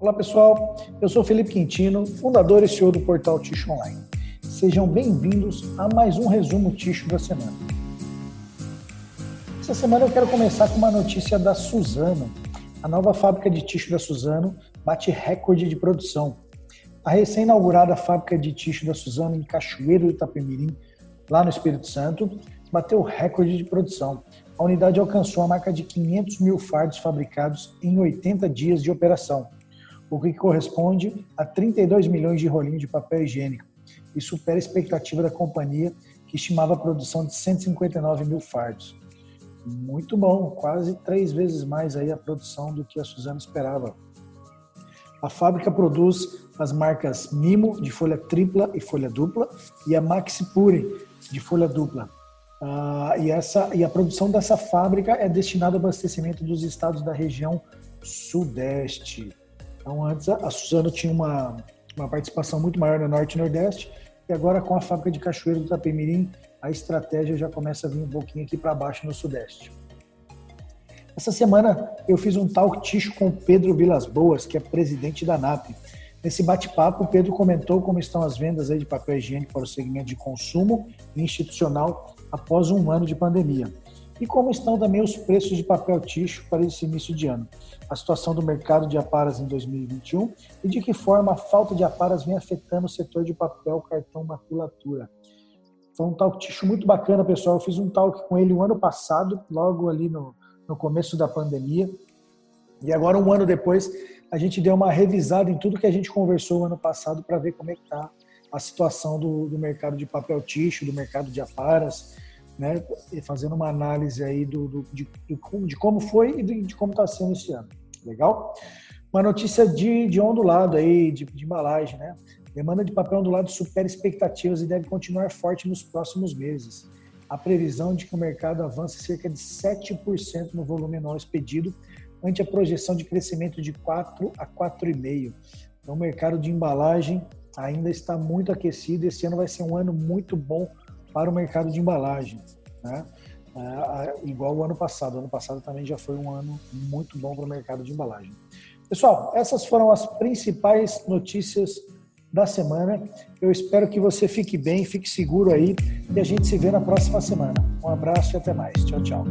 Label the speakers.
Speaker 1: Olá pessoal, eu sou Felipe Quintino, fundador e CEO do portal Ticho Online. Sejam bem-vindos a mais um resumo Ticho da semana. Essa semana eu quero começar com uma notícia da Suzano. A nova fábrica de ticho da Suzano bate recorde de produção. A recém-inaugurada fábrica de ticho da Suzano em Cachoeiro do Itapemirim, lá no Espírito Santo, bateu recorde de produção. A unidade alcançou a marca de 500 mil fardos fabricados em 80 dias de operação o que corresponde a 32 milhões de rolinhos de papel higiênico e supera a expectativa da companhia, que estimava a produção de 159 mil fardos. Muito bom, quase três vezes mais aí a produção do que a Suzano esperava. A fábrica produz as marcas Mimo, de folha tripla e folha dupla, e a Maxi Pure, de folha dupla. Ah, e, essa, e a produção dessa fábrica é destinada ao abastecimento dos estados da região Sudeste. Então, antes a Suzano tinha uma, uma participação muito maior no Norte e Nordeste, e agora com a fábrica de Cachoeiro do Itapemirim, a estratégia já começa a vir um pouquinho aqui para baixo no Sudeste. Essa semana eu fiz um talk ticho com o Pedro Vilas Boas, que é presidente da NAP. Nesse bate-papo, o Pedro comentou como estão as vendas aí de papel higiênico para o segmento de consumo e institucional após um ano de pandemia e como estão também os preços de papel ticho para esse início de ano, a situação do mercado de aparas em 2021 e de que forma a falta de aparas vem afetando o setor de papel, cartão, maculatura. Foi um talk ticho muito bacana, pessoal. Eu fiz um talk com ele o um ano passado, logo ali no, no começo da pandemia. E agora, um ano depois, a gente deu uma revisada em tudo que a gente conversou ano passado para ver como é que está a situação do, do mercado de papel ticho, do mercado de aparas, né, fazendo uma análise aí do, do de, de, como foi e de, como está sendo esse ano. Legal? Uma notícia de, de ondulado aí, de, de embalagem, né? Demanda de papel ondulado supera expectativas e deve continuar forte nos próximos meses. A previsão de que o mercado avance cerca de 7% no volume anual expedido, ante a projeção de crescimento de 4 a 4,5%. Então, o mercado de embalagem ainda está muito aquecido. Esse ano vai ser um ano muito bom para o mercado de embalagem. Né? É, igual o ano passado. O ano passado também já foi um ano muito bom para o mercado de embalagem. Pessoal, essas foram as principais notícias da semana. Eu espero que você fique bem, fique seguro aí e a gente se vê na próxima semana. Um abraço e até mais. Tchau, tchau.